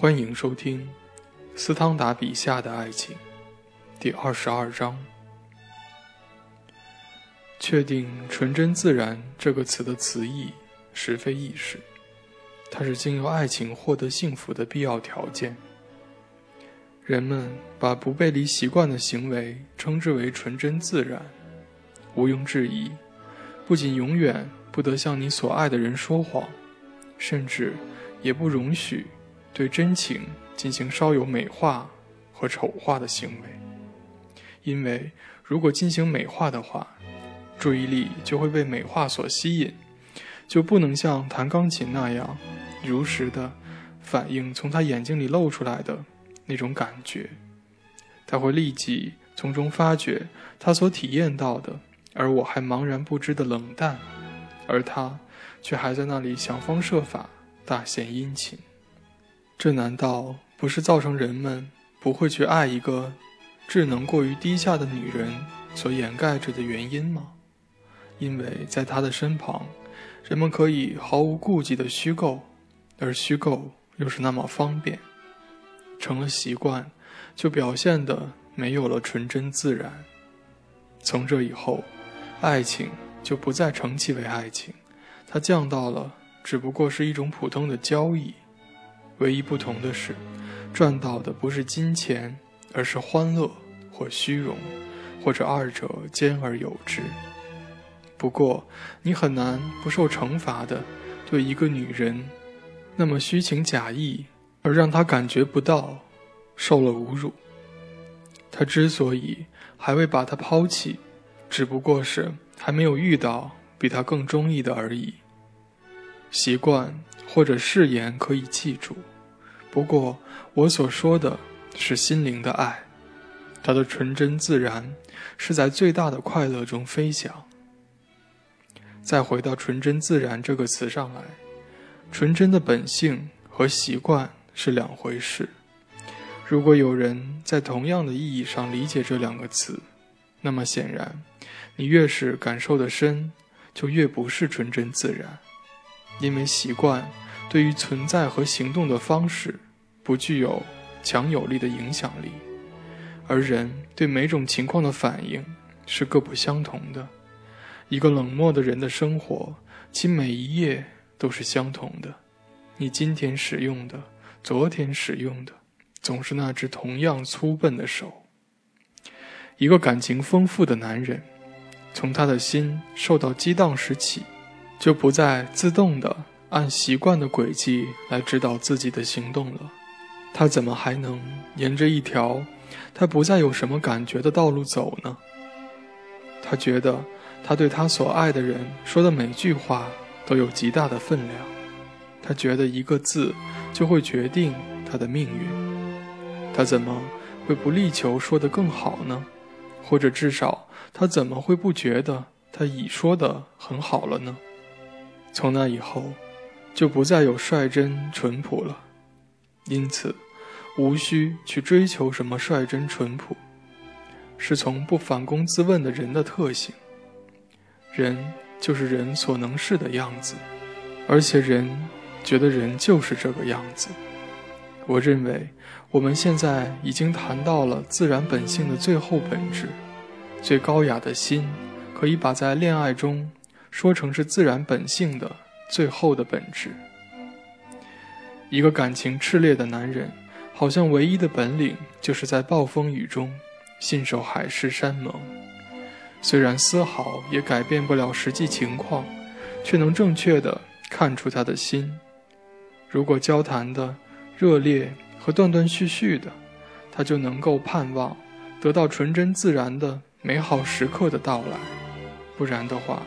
欢迎收听斯汤达笔下的爱情，第二十二章。确定“纯真自然”这个词的词义，实非易事。它是经由爱情获得幸福的必要条件。人们把不背离习惯的行为称之为纯真自然，毋庸置疑，不仅永远不得向你所爱的人说谎，甚至也不容许对真情进行稍有美化和丑化的行为。因为如果进行美化的话，注意力就会被美化所吸引，就不能像弹钢琴那样，如实的反映从他眼睛里露出来的那种感觉。他会立即从中发觉他所体验到的，而我还茫然不知的冷淡，而他却还在那里想方设法大献殷勤。这难道不是造成人们不会去爱一个智能过于低下的女人所掩盖着的原因吗？因为在他的身旁，人们可以毫无顾忌的虚构，而虚构又是那么方便，成了习惯，就表现的没有了纯真自然。从这以后，爱情就不再称其为爱情，它降到了只不过是一种普通的交易。唯一不同的是，赚到的不是金钱，而是欢乐或虚荣，或者二者兼而有之。不过，你很难不受惩罚的对一个女人那么虚情假意，而让她感觉不到受了侮辱。他之所以还未把她抛弃，只不过是还没有遇到比他更中意的而已。习惯或者誓言可以记住，不过我所说的是心灵的爱，它的纯真自然是在最大的快乐中飞翔。再回到“纯真自然”这个词上来，纯真的本性和习惯是两回事。如果有人在同样的意义上理解这两个词，那么显然，你越是感受的深，就越不是纯真自然。因为习惯对于存在和行动的方式不具有强有力的影响力，而人对每种情况的反应是各不相同的。一个冷漠的人的生活，其每一页都是相同的。你今天使用的，昨天使用的，总是那只同样粗笨的手。一个感情丰富的男人，从他的心受到激荡时起，就不再自动的按习惯的轨迹来指导自己的行动了。他怎么还能沿着一条他不再有什么感觉的道路走呢？他觉得。他对他所爱的人说的每句话都有极大的分量，他觉得一个字就会决定他的命运，他怎么会不力求说得更好呢？或者至少他怎么会不觉得他已说得很好了呢？从那以后，就不再有率真淳朴了，因此无需去追求什么率真淳朴，是从不反躬自问的人的特性。人就是人所能是的样子，而且人觉得人就是这个样子。我认为我们现在已经谈到了自然本性的最后本质，最高雅的心可以把在恋爱中说成是自然本性的最后的本质。一个感情炽烈的男人，好像唯一的本领就是在暴风雨中信守海誓山盟。虽然丝毫也改变不了实际情况，却能正确的看出他的心。如果交谈的热烈和断断续续的，他就能够盼望得到纯真自然的美好时刻的到来；不然的话，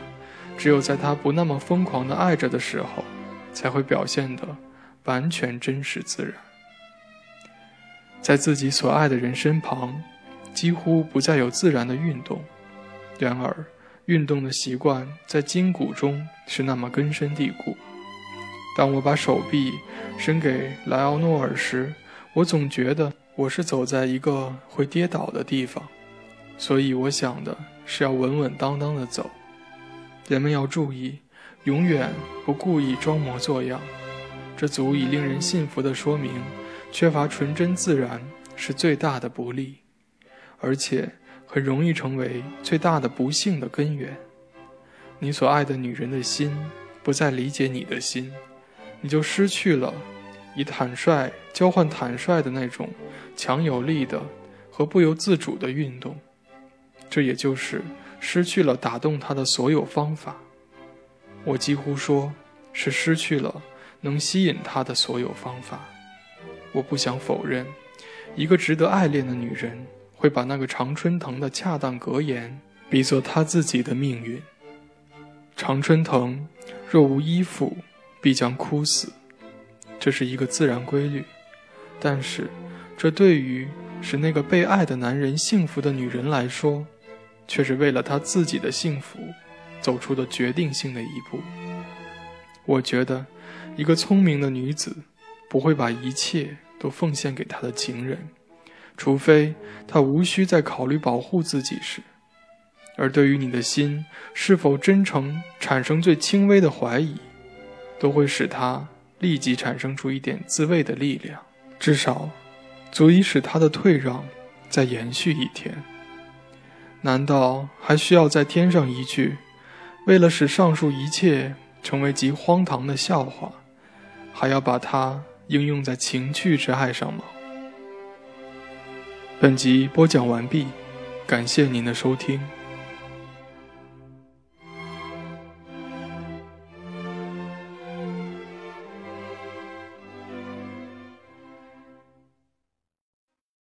只有在他不那么疯狂的爱着的时候，才会表现得完全真实自然。在自己所爱的人身旁，几乎不再有自然的运动。然而，运动的习惯在筋骨中是那么根深蒂固。当我把手臂伸给莱奥诺尔时，我总觉得我是走在一个会跌倒的地方，所以我想的是要稳稳当当的走。人们要注意，永远不故意装模作样，这足以令人信服的说明，缺乏纯真自然是最大的不利，而且很容易成为最大的不幸的根源。你所爱的女人的心不再理解你的心，你就失去了以坦率交换坦率的那种强有力的和不由自主的运动，这也就是失去了打动她的所有方法。我几乎说是失去了能吸引她的所有方法。我不想否认，一个值得爱恋的女人会把那个常春藤的恰当格言比作她自己的命运。常春藤若无依附，必将枯死，这是一个自然规律。但是，这对于使那个被爱的男人幸福的女人来说，却是为了她自己的幸福走出的决定性的一步。我觉得，一个聪明的女子不会把一切都奉献给她的情人，除非她无需再考虑保护自己时。而对于你的心是否真诚产生最轻微的怀疑，都会使他立即产生出一点自卫的力量，至少足以使他的退让再延续一天。难道还需要再添上一句：为了使上述一切成为极荒唐的笑话，还要把它应用在情趣之爱上吗？本集播讲完毕，感谢您的收听。